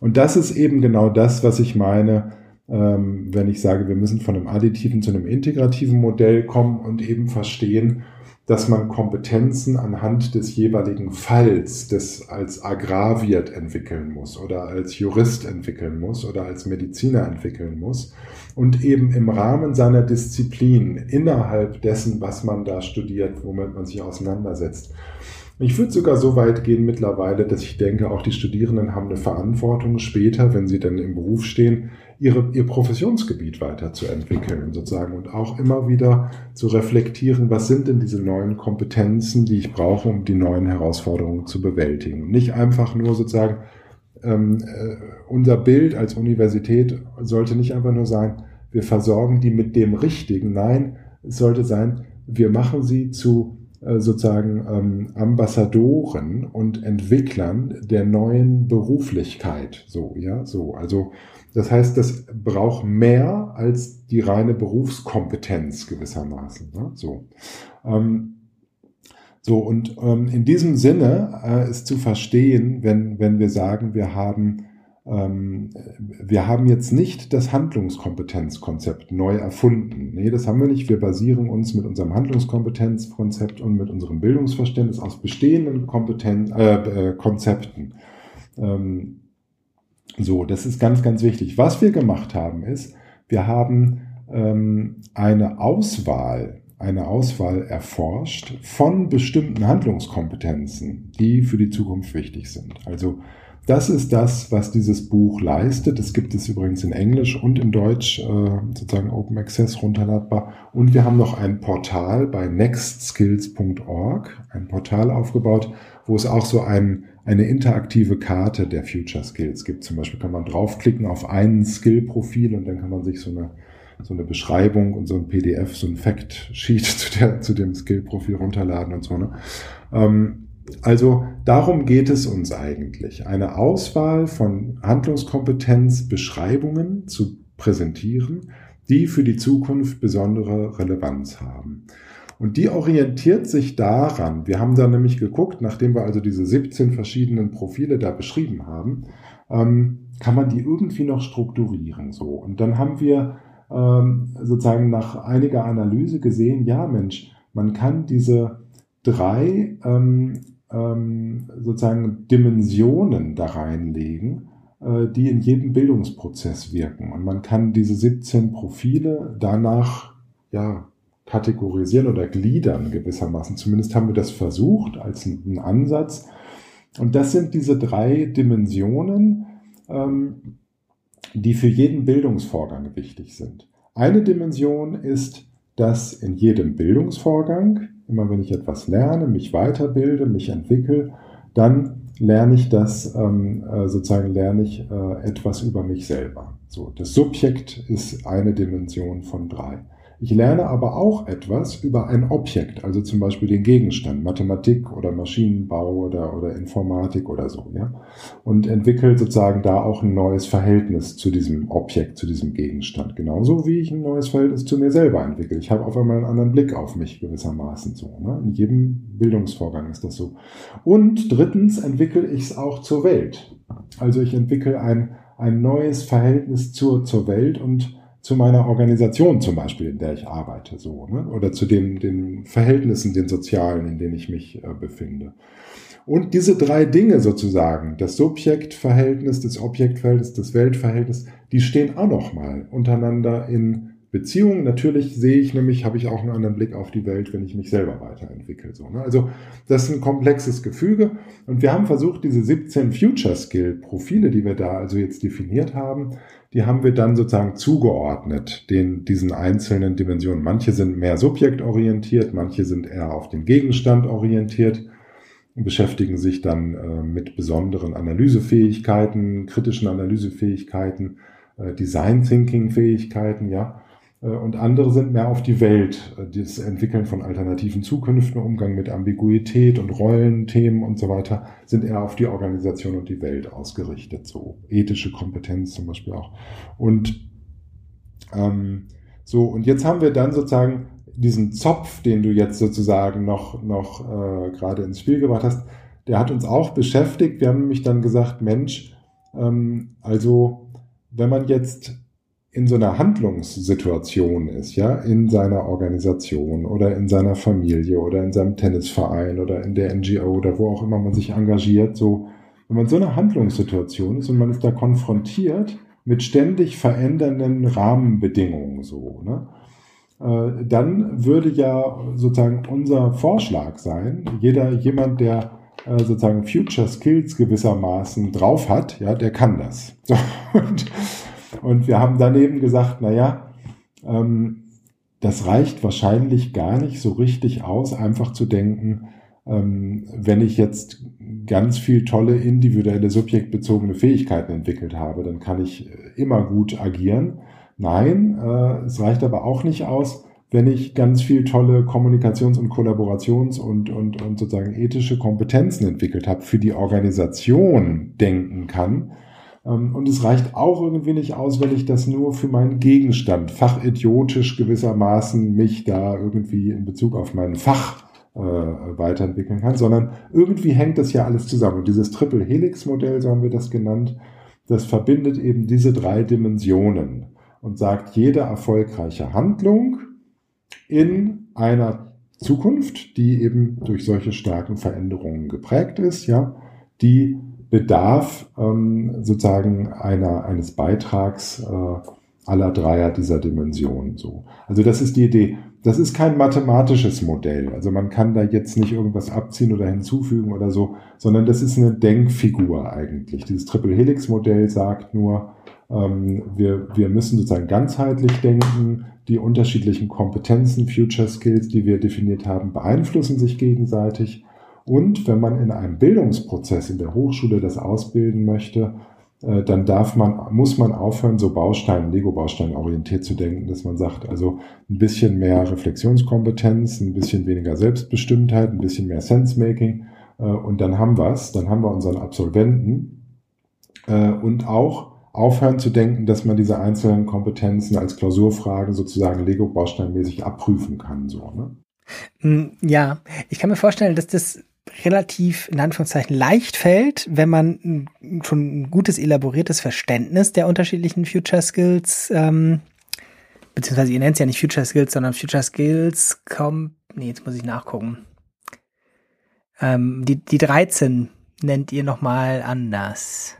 S2: Und das ist eben genau das, was ich meine, wenn ich sage, wir müssen von einem additiven zu einem integrativen Modell kommen und eben verstehen, dass man Kompetenzen anhand des jeweiligen Falls, des als Agrarwirt entwickeln muss oder als Jurist entwickeln muss oder als Mediziner entwickeln muss und eben im Rahmen seiner Disziplin innerhalb dessen, was man da studiert, womit man sich auseinandersetzt. Ich würde sogar so weit gehen mittlerweile, dass ich denke, auch die Studierenden haben eine Verantwortung später, wenn sie dann im Beruf stehen, ihre, ihr Professionsgebiet weiterzuentwickeln sozusagen und auch immer wieder zu reflektieren, was sind denn diese neuen Kompetenzen, die ich brauche, um die neuen Herausforderungen zu bewältigen. nicht einfach nur sozusagen, ähm, äh, unser Bild als Universität sollte nicht einfach nur sein, wir versorgen die mit dem Richtigen. Nein, es sollte sein, wir machen sie zu sozusagen ähm, Ambassadoren und Entwicklern der neuen Beruflichkeit. So, ja, so. Also das heißt, das braucht mehr als die reine Berufskompetenz gewissermaßen. Ne? So. Ähm, so, und ähm, in diesem Sinne äh, ist zu verstehen, wenn, wenn wir sagen, wir haben, wir haben jetzt nicht das Handlungskompetenzkonzept neu erfunden. Nee, das haben wir nicht. Wir basieren uns mit unserem Handlungskompetenzkonzept und mit unserem Bildungsverständnis aus bestehenden Kompetenz, äh, äh, Konzepten. Ähm, so, das ist ganz, ganz wichtig. Was wir gemacht haben, ist, wir haben ähm, eine Auswahl, eine Auswahl erforscht von bestimmten Handlungskompetenzen, die für die Zukunft wichtig sind. Also das ist das, was dieses Buch leistet. Es gibt es übrigens in Englisch und in Deutsch, äh, sozusagen Open Access runterladbar. Und wir haben noch ein Portal bei nextskills.org, ein Portal aufgebaut, wo es auch so ein eine interaktive Karte der Future Skills gibt. Zum Beispiel kann man draufklicken auf ein Skill-Profil und dann kann man sich so eine, so eine Beschreibung und so ein PDF, so ein Fact-Sheet zu, der, zu dem Skill-Profil runterladen und so. Ne? Ähm, also darum geht es uns eigentlich, eine Auswahl von Handlungskompetenz-Beschreibungen zu präsentieren, die für die Zukunft besondere Relevanz haben. Und die orientiert sich daran. Wir haben da nämlich geguckt, nachdem wir also diese 17 verschiedenen Profile da beschrieben haben, ähm, kann man die irgendwie noch strukturieren. So. Und dann haben wir ähm, sozusagen nach einiger Analyse gesehen, ja Mensch, man kann diese drei ähm, ähm, sozusagen Dimensionen da reinlegen, äh, die in jedem Bildungsprozess wirken. Und man kann diese 17 Profile danach ja, kategorisieren oder gliedern gewissermaßen. Zumindest haben wir das versucht als einen Ansatz. Und das sind diese drei Dimensionen, ähm, die für jeden Bildungsvorgang wichtig sind. Eine Dimension ist, dass in jedem Bildungsvorgang, immer wenn ich etwas lerne, mich weiterbilde, mich entwickle, dann lerne ich das, ähm, äh, sozusagen lerne ich äh, etwas über mich selber. So, das Subjekt ist eine Dimension von drei. Ich lerne aber auch etwas über ein Objekt, also zum Beispiel den Gegenstand, Mathematik oder Maschinenbau oder, oder Informatik oder so, ja. Und entwickle sozusagen da auch ein neues Verhältnis zu diesem Objekt, zu diesem Gegenstand. Genauso wie ich ein neues Verhältnis zu mir selber entwickle. Ich habe auf einmal einen anderen Blick auf mich gewissermaßen so. Ne? In jedem Bildungsvorgang ist das so. Und drittens entwickle ich es auch zur Welt. Also ich entwickle ein, ein neues Verhältnis zur, zur Welt und zu meiner Organisation zum Beispiel, in der ich arbeite, so, ne? oder zu den, den Verhältnissen, den sozialen, in denen ich mich äh, befinde. Und diese drei Dinge sozusagen, das Subjektverhältnis, das Objektverhältnis, das Weltverhältnis, die stehen auch nochmal untereinander in Beziehung. Natürlich sehe ich nämlich, habe ich auch einen anderen Blick auf die Welt, wenn ich mich selber weiterentwickle. So, ne? Also das ist ein komplexes Gefüge. Und wir haben versucht, diese 17 Future Skill Profile, die wir da also jetzt definiert haben, die haben wir dann sozusagen zugeordnet, den, diesen einzelnen Dimensionen. Manche sind mehr subjektorientiert, manche sind eher auf den Gegenstand orientiert und beschäftigen sich dann äh, mit besonderen Analysefähigkeiten, kritischen Analysefähigkeiten, äh, Design Thinking Fähigkeiten, ja. Äh, und andere sind mehr auf die Welt, äh, das Entwickeln von alternativen Zukünften, Umgang mit Ambiguität und Rollenthemen und so weiter, sind eher auf die Organisation und die Welt ausgerichtet, so ethische Kompetenz zum Beispiel auch. Und ähm, so, und jetzt haben wir dann sozusagen diesen Zopf, den du jetzt sozusagen noch, noch äh, gerade ins Spiel gebracht hast, der hat uns auch beschäftigt. Wir haben nämlich dann gesagt, Mensch, ähm, also wenn man jetzt in so einer Handlungssituation ist, ja, in seiner Organisation oder in seiner Familie oder in seinem Tennisverein oder in der NGO oder wo auch immer man sich engagiert, so, wenn man so eine Handlungssituation ist und man ist da konfrontiert mit ständig verändernden Rahmenbedingungen, so, ne, äh, dann würde ja sozusagen unser Vorschlag sein, jeder, jemand, der äh, sozusagen Future Skills gewissermaßen drauf hat, ja, der kann das. So, und, und wir haben daneben gesagt, naja, ähm, das reicht wahrscheinlich gar nicht so richtig aus, einfach zu denken, ähm, wenn ich jetzt ganz viel tolle individuelle subjektbezogene Fähigkeiten entwickelt habe, dann kann ich immer gut agieren. Nein, äh, es reicht aber auch nicht aus, wenn ich ganz viel tolle Kommunikations- und Kollaborations- und, und, und sozusagen ethische Kompetenzen entwickelt habe, für die Organisation denken kann, und es reicht auch irgendwie nicht aus, wenn ich das nur für meinen Gegenstand, fachidiotisch gewissermaßen mich da irgendwie in Bezug auf mein Fach äh, weiterentwickeln kann, sondern irgendwie hängt das ja alles zusammen. Und dieses Triple Helix Modell, so haben wir das genannt, das verbindet eben diese drei Dimensionen und sagt, jede erfolgreiche Handlung in einer Zukunft, die eben durch solche starken Veränderungen geprägt ist, ja, die bedarf ähm, sozusagen einer, eines Beitrags äh, aller Dreier dieser Dimensionen. So. Also das ist die Idee. Das ist kein mathematisches Modell. Also man kann da jetzt nicht irgendwas abziehen oder hinzufügen oder so, sondern das ist eine Denkfigur eigentlich. Dieses Triple Helix Modell sagt nur, ähm, wir, wir müssen sozusagen ganzheitlich denken. Die unterschiedlichen Kompetenzen, Future Skills, die wir definiert haben, beeinflussen sich gegenseitig. Und wenn man in einem Bildungsprozess in der Hochschule das ausbilden möchte, äh, dann darf man, muss man aufhören, so Baustein, Lego-Baustein orientiert zu denken, dass man sagt, also ein bisschen mehr Reflexionskompetenz, ein bisschen weniger Selbstbestimmtheit, ein bisschen mehr Sense-Making äh, und dann haben wir es, dann haben wir unseren Absolventen. Äh, und auch aufhören zu denken, dass man diese einzelnen Kompetenzen als Klausurfragen sozusagen Lego-Bausteinmäßig abprüfen kann, so, ne?
S1: Mm, ja, ich kann mir vorstellen, dass das relativ in Anführungszeichen leicht fällt, wenn man schon ein gutes elaboriertes Verständnis der unterschiedlichen Future Skills, ähm, beziehungsweise ihr nennt es ja nicht Future Skills, sondern Future Skills kommt, nee, jetzt muss ich nachgucken. Ähm, die, die 13 nennt ihr nochmal anders.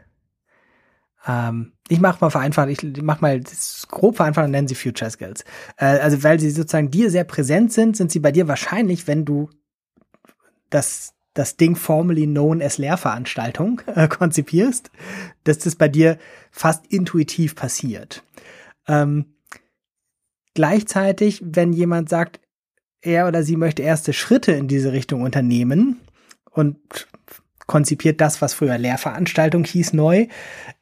S1: Ähm, ich mache mal vereinfacht, ich mach mal grob vereinfacht und nennen sie Future Skills. Äh, also weil sie sozusagen dir sehr präsent sind, sind sie bei dir wahrscheinlich, wenn du das das Ding formerly known as Lehrveranstaltung äh, konzipierst, dass das bei dir fast intuitiv passiert. Ähm, gleichzeitig, wenn jemand sagt, er oder sie möchte erste Schritte in diese Richtung unternehmen und konzipiert das, was früher Lehrveranstaltung hieß, neu,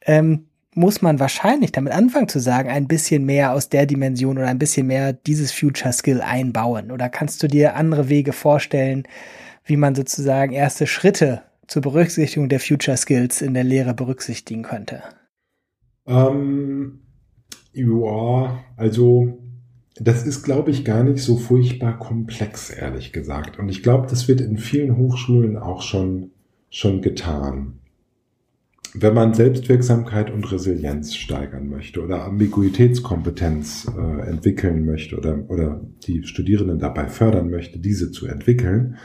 S1: ähm, muss man wahrscheinlich damit anfangen zu sagen, ein bisschen mehr aus der Dimension oder ein bisschen mehr dieses Future Skill einbauen? Oder kannst du dir andere Wege vorstellen, wie man sozusagen erste Schritte zur Berücksichtigung der Future Skills in der Lehre berücksichtigen könnte?
S2: Ähm, ja, also das ist, glaube ich, gar nicht so furchtbar komplex, ehrlich gesagt. Und ich glaube, das wird in vielen Hochschulen auch schon, schon getan. Wenn man Selbstwirksamkeit und Resilienz steigern möchte oder Ambiguitätskompetenz äh, entwickeln möchte oder, oder die Studierenden dabei fördern möchte, diese zu entwickeln,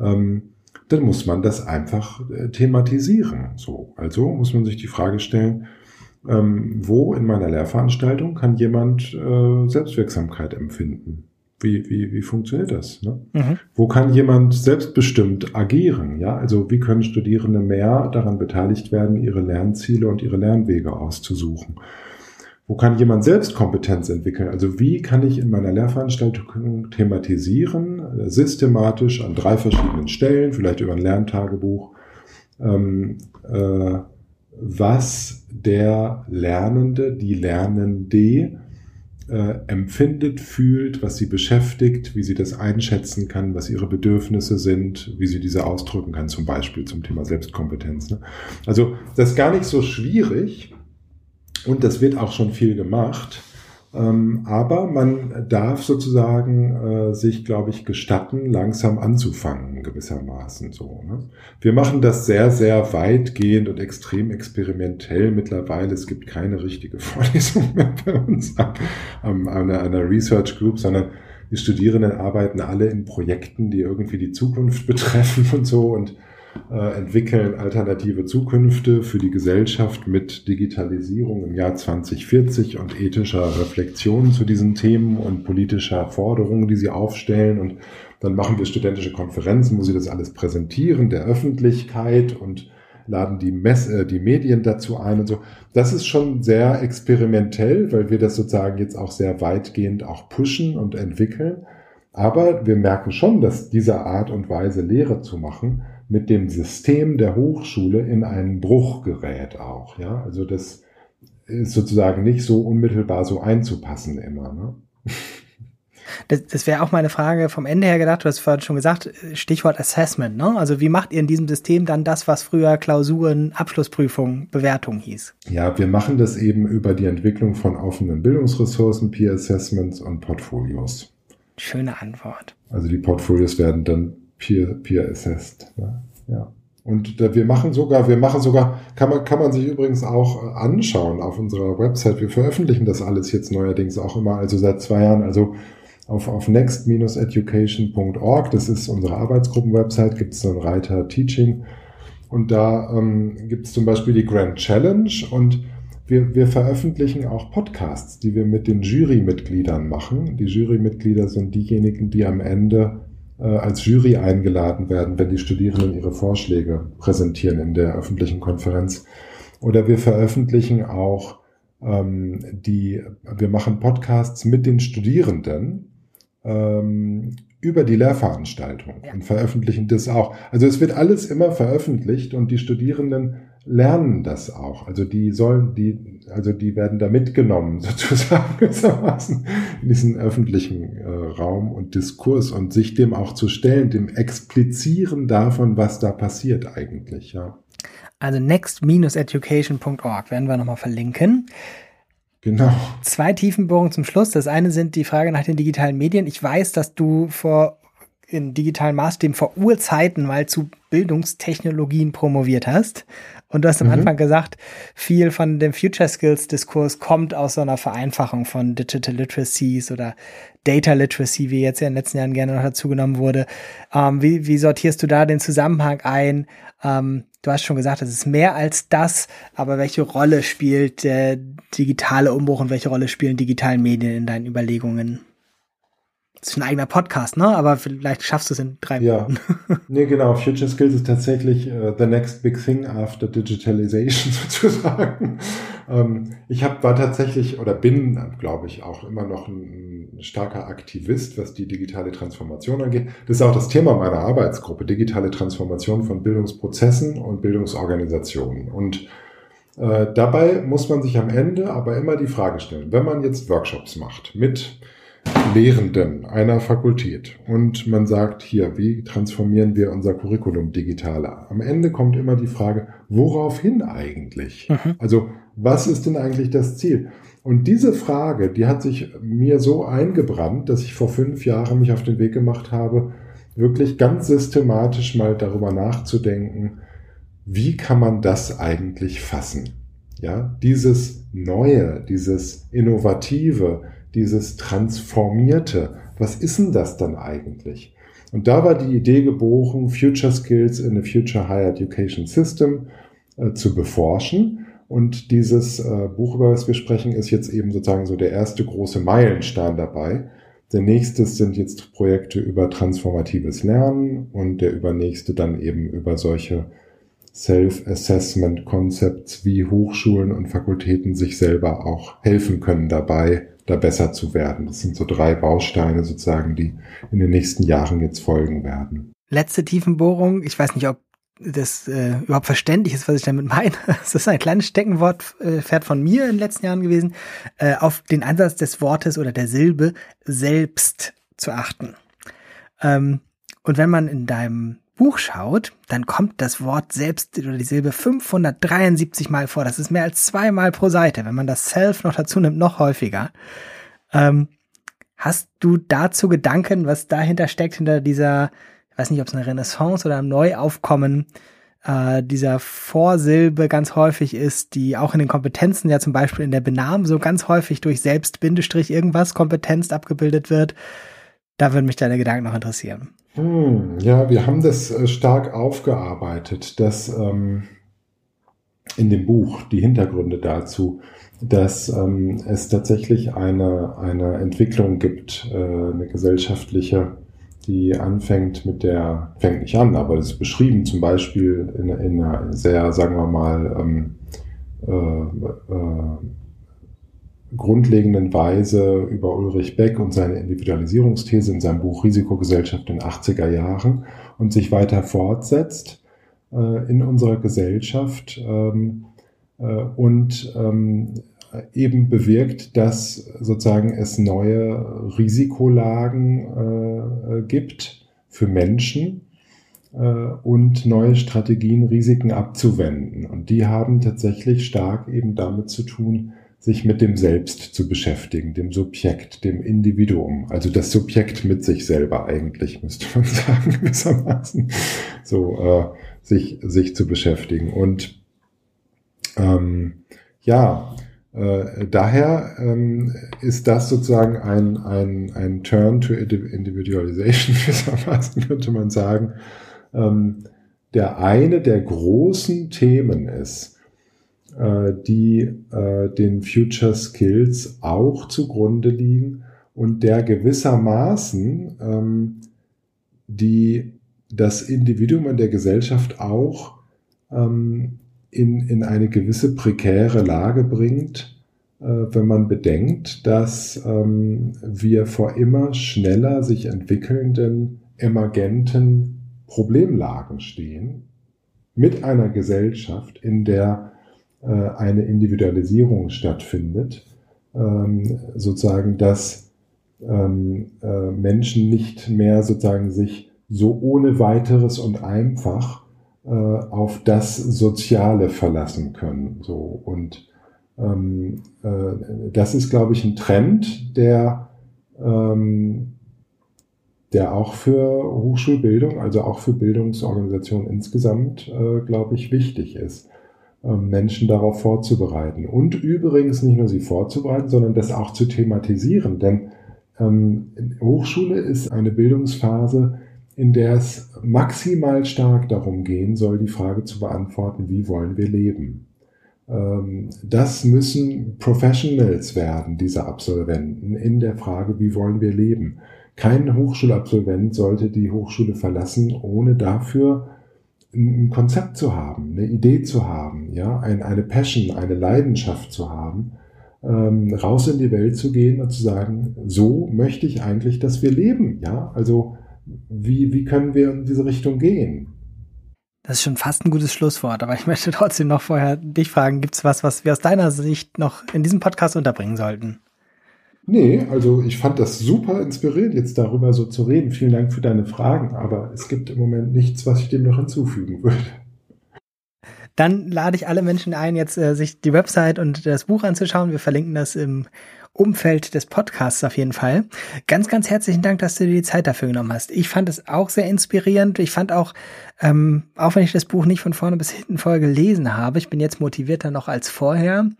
S2: ähm, dann muss man das einfach äh, thematisieren. So, also muss man sich die Frage stellen, ähm, wo in meiner Lehrveranstaltung kann jemand äh, Selbstwirksamkeit empfinden? Wie, wie, wie funktioniert das? Ne? Mhm. Wo kann jemand selbstbestimmt agieren? Ja, also wie können Studierende mehr daran beteiligt werden, ihre Lernziele und ihre Lernwege auszusuchen? Wo kann jemand selbst Kompetenz entwickeln? Also wie kann ich in meiner Lehrveranstaltung thematisieren, systematisch an drei verschiedenen Stellen, vielleicht über ein Lerntagebuch, ähm, äh, was der Lernende, die Lernende äh, empfindet, fühlt, was sie beschäftigt, wie sie das einschätzen kann, was ihre Bedürfnisse sind, wie sie diese ausdrücken kann, zum Beispiel zum Thema Selbstkompetenz. Ne? Also das ist gar nicht so schwierig, und das wird auch schon viel gemacht, Ähm, aber man darf sozusagen äh, sich, glaube ich, gestatten, langsam anzufangen, gewissermaßen so. Ne? Wir machen das sehr, sehr weitgehend und extrem experimentell mittlerweile. Es gibt keine richtige Vorlesung mehr bei uns an, einer, einer Research Group, sondern die Studierenden arbeiten alle in Projekten, die irgendwie die Zukunft betreffen und so und äh, entwickeln alternative Zukünfte für die Gesellschaft mit Digitalisierung im Jahr 2040 und ethischer Reflexion zu diesen Themen und politischer Forderungen, die sie aufstellen. Und dann machen wir studentische Konferenzen, wo sie das alles präsentieren, der Öffentlichkeit und laden die, Mess äh, die Medien dazu ein und so. Das ist schon sehr experimentell, weil wir das sozusagen jetzt auch sehr weitgehend auch pushen und entwickeln. Aber wir merken schon, dass diese Art und Weise Lehre zu machen mit dem System der Hochschule in einen Bruch gerät auch. Ja, also das ist sozusagen nicht so unmittelbar so einzupassen immer. Ne?
S1: Das, das wäre auch meine Frage vom Ende her gedacht. Du hast vorhin schon gesagt, Stichwort Assessment. Ne? Also wie macht ihr in diesem System dann das, was früher Klausuren, Abschlussprüfung, Bewertung hieß?
S2: Ja, wir machen das eben über die Entwicklung von offenen Bildungsressourcen, Peer Assessments und Portfolios.
S1: Schöne Antwort.
S2: Also die Portfolios werden dann peer, peer assessed. Ne? Ja. Und wir machen sogar, wir machen sogar, kann man, kann man sich übrigens auch äh, anschauen auf unserer Website. Wir veröffentlichen das alles jetzt neuerdings auch immer, also seit zwei Jahren, also auf, auf next-education.org, das ist unsere Arbeitsgruppen-Website, gibt es so einen Reiter Teaching. Und da ähm, gibt es zum Beispiel die Grand Challenge und wir, wir veröffentlichen auch Podcasts, die wir mit den Jurymitgliedern machen. Die Jurymitglieder sind diejenigen, die am Ende als Jury eingeladen werden, wenn die Studierenden ihre Vorschläge präsentieren in der öffentlichen Konferenz. Oder wir veröffentlichen auch ähm, die, wir machen Podcasts mit den Studierenden ähm, über die Lehrveranstaltung ja. und veröffentlichen das auch. Also es wird alles immer veröffentlicht und die Studierenden lernen das auch. Also die sollen, die, also die werden da mitgenommen sozusagen in diesen öffentlichen äh, Raum und Diskurs und sich dem auch zu stellen, dem Explizieren davon, was da passiert eigentlich, ja.
S1: Also next-education.org werden wir nochmal verlinken.
S2: Genau.
S1: Zwei Tiefenbohrungen zum Schluss. Das eine sind die Frage nach den digitalen Medien. Ich weiß, dass du vor in digitalen Maßstäben vor Urzeiten mal zu Bildungstechnologien promoviert hast. Und du hast am mhm. Anfang gesagt, viel von dem Future Skills Diskurs kommt aus so einer Vereinfachung von Digital Literacies oder Data Literacy, wie jetzt ja in den letzten Jahren gerne noch dazugenommen wurde. Ähm, wie, wie sortierst du da den Zusammenhang ein? Ähm, du hast schon gesagt, es ist mehr als das, aber welche Rolle spielt der digitale Umbruch und welche Rolle spielen digitale Medien in deinen Überlegungen? Das ist ein eigener Podcast, ne? Aber vielleicht schaffst du es in drei
S2: ja. Minuten. nee, genau. Future Skills ist tatsächlich uh, the next big thing after digitalization sozusagen. ähm, ich hab, war tatsächlich oder bin, glaube ich, auch immer noch ein, ein, starker Aktivist, was die digitale Transformation angeht. Das ist auch das Thema meiner Arbeitsgruppe, digitale Transformation von Bildungsprozessen und Bildungsorganisationen. Und äh, dabei muss man sich am Ende aber immer die Frage stellen, wenn man jetzt Workshops macht mit Lehrenden einer Fakultät und man sagt hier, wie transformieren wir unser Curriculum digital? Am Ende kommt immer die Frage, woraufhin eigentlich? Mhm. Also was ist denn eigentlich das Ziel? Und diese Frage, die hat sich mir so eingebrannt, dass ich vor fünf Jahren mich auf den Weg gemacht habe, wirklich ganz systematisch mal darüber nachzudenken, wie kann man das eigentlich fassen? Ja, dieses Neue, dieses Innovative, dieses Transformierte. Was ist denn das dann eigentlich? Und da war die Idee geboren, Future Skills in a Future Higher Education System äh, zu beforschen. Und dieses äh, Buch, über das wir sprechen, ist jetzt eben sozusagen so der erste große Meilenstein dabei. Der nächste sind jetzt Projekte über transformatives Lernen und der übernächste dann eben über solche Self-Assessment Concepts, wie Hochschulen und Fakultäten sich selber auch helfen können dabei, da besser zu werden. Das sind so drei Bausteine sozusagen, die in den nächsten Jahren jetzt folgen werden.
S1: Letzte Tiefenbohrung. Ich weiß nicht, ob das äh, überhaupt verständlich ist, was ich damit meine. Das ist ein kleines Steckenwort äh, Pferd von mir in den letzten Jahren gewesen, äh, auf den Ansatz des Wortes oder der Silbe selbst zu achten. Ähm, und wenn man in deinem Buch schaut, dann kommt das Wort selbst oder die Silbe 573 Mal vor. Das ist mehr als zweimal pro Seite. Wenn man das Self noch dazu nimmt, noch häufiger. Ähm, hast du dazu Gedanken, was dahinter steckt, hinter dieser, ich weiß nicht, ob es eine Renaissance oder ein Neuaufkommen äh, dieser Vorsilbe ganz häufig ist, die auch in den Kompetenzen ja zum Beispiel in der Benahme so ganz häufig durch Selbst Bindestrich irgendwas Kompetenz abgebildet wird. Da würden mich deine Gedanken noch interessieren.
S2: Hm, ja, wir haben das äh, stark aufgearbeitet, dass ähm, in dem Buch die Hintergründe dazu, dass ähm, es tatsächlich eine, eine Entwicklung gibt, äh, eine gesellschaftliche die anfängt mit der, fängt nicht an, aber es ist beschrieben zum Beispiel in, in einer sehr, sagen wir mal, ähm, äh, äh, grundlegenden Weise über Ulrich Beck und seine Individualisierungsthese in seinem Buch Risikogesellschaft in den 80er Jahren und sich weiter fortsetzt äh, in unserer Gesellschaft ähm, äh, und ähm, eben bewirkt, dass sozusagen es neue Risikolagen äh, gibt für Menschen äh, und neue Strategien, Risiken abzuwenden. Und die haben tatsächlich stark eben damit zu tun, sich mit dem Selbst zu beschäftigen, dem Subjekt, dem Individuum. Also das Subjekt mit sich selber eigentlich, müsste man sagen, gewissermaßen. So, äh, sich, sich zu beschäftigen. Und ähm, ja, äh, daher ähm, ist das sozusagen ein, ein, ein Turn to Individualization, gewissermaßen könnte man sagen, ähm, der eine der großen Themen ist, die äh, den Future Skills auch zugrunde liegen und der gewissermaßen ähm, die, das Individuum in der Gesellschaft auch ähm, in, in eine gewisse prekäre Lage bringt, äh, wenn man bedenkt, dass ähm, wir vor immer schneller sich entwickelnden emergenten Problemlagen stehen mit einer Gesellschaft, in der äh, eine Individualisierung stattfindet, ähm, sozusagen, dass ähm, äh, Menschen nicht mehr sozusagen sich so ohne weiteres und einfach äh, auf das Soziale verlassen können. So und ähm, äh, das ist, glaube ich, ein Trend, der ähm, der auch für Hochschulbildung, also auch für Bildungsorganisationen insgesamt, äh, glaube ich, wichtig ist, äh, Menschen darauf vorzubereiten. Und übrigens nicht nur sie vorzubereiten, sondern das auch zu thematisieren. Denn ähm, Hochschule ist eine Bildungsphase, in der es maximal stark darum gehen soll, die Frage zu beantworten, wie wollen wir leben. Ähm, das müssen Professionals werden, diese Absolventen, in der Frage, wie wollen wir leben. Kein Hochschulabsolvent sollte die Hochschule verlassen, ohne dafür ein Konzept zu haben, eine Idee zu haben, ja, eine Passion, eine Leidenschaft zu haben, ähm, raus in die Welt zu gehen und zu sagen, so möchte ich eigentlich, dass wir leben, ja, also wie, wie können wir in diese Richtung gehen?
S1: Das ist schon fast ein gutes Schlusswort, aber ich möchte trotzdem noch vorher dich fragen, gibt es was, was wir aus deiner Sicht noch in diesem Podcast unterbringen sollten?
S2: Nee, also ich fand das super inspirierend, jetzt darüber so zu reden. Vielen Dank für deine Fragen, aber es gibt im Moment nichts, was ich dem noch hinzufügen würde.
S1: Dann lade ich alle Menschen ein, jetzt äh, sich die Website und das Buch anzuschauen. Wir verlinken das im Umfeld des Podcasts auf jeden Fall. Ganz, ganz herzlichen Dank, dass du dir die Zeit dafür genommen hast. Ich fand es auch sehr inspirierend. Ich fand auch, ähm, auch wenn ich das Buch nicht von vorne bis hinten voll gelesen habe, ich bin jetzt motivierter noch als vorher.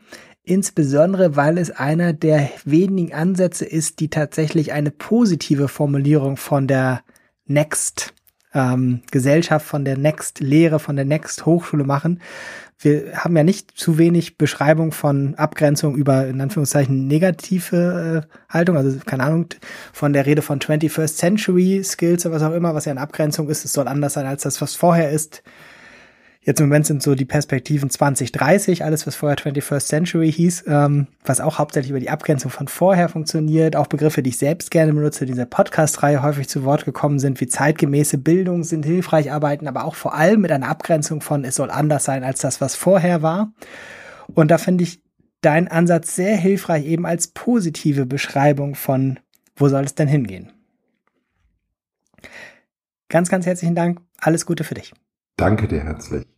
S1: Insbesondere, weil es einer der wenigen Ansätze ist, die tatsächlich eine positive Formulierung von der Next ähm, Gesellschaft, von der Next Lehre, von der Next Hochschule machen. Wir haben ja nicht zu wenig Beschreibung von Abgrenzung über, in Anführungszeichen, negative äh, Haltung, also keine Ahnung, von der Rede von 21st Century Skills oder was auch immer, was ja eine Abgrenzung ist. Es soll anders sein als das, was vorher ist. Jetzt im Moment sind so die Perspektiven 2030, alles was vorher 21st Century hieß, ähm, was auch hauptsächlich über die Abgrenzung von vorher funktioniert. Auch Begriffe, die ich selbst gerne benutze, in dieser Podcast-Reihe häufig zu Wort gekommen sind, wie zeitgemäße Bildung sind hilfreich arbeiten, aber auch vor allem mit einer Abgrenzung von, es soll anders sein als das, was vorher war. Und da finde ich dein Ansatz sehr hilfreich, eben als positive Beschreibung von, wo soll es denn hingehen. Ganz, ganz herzlichen Dank. Alles Gute für dich.
S2: Danke dir herzlich.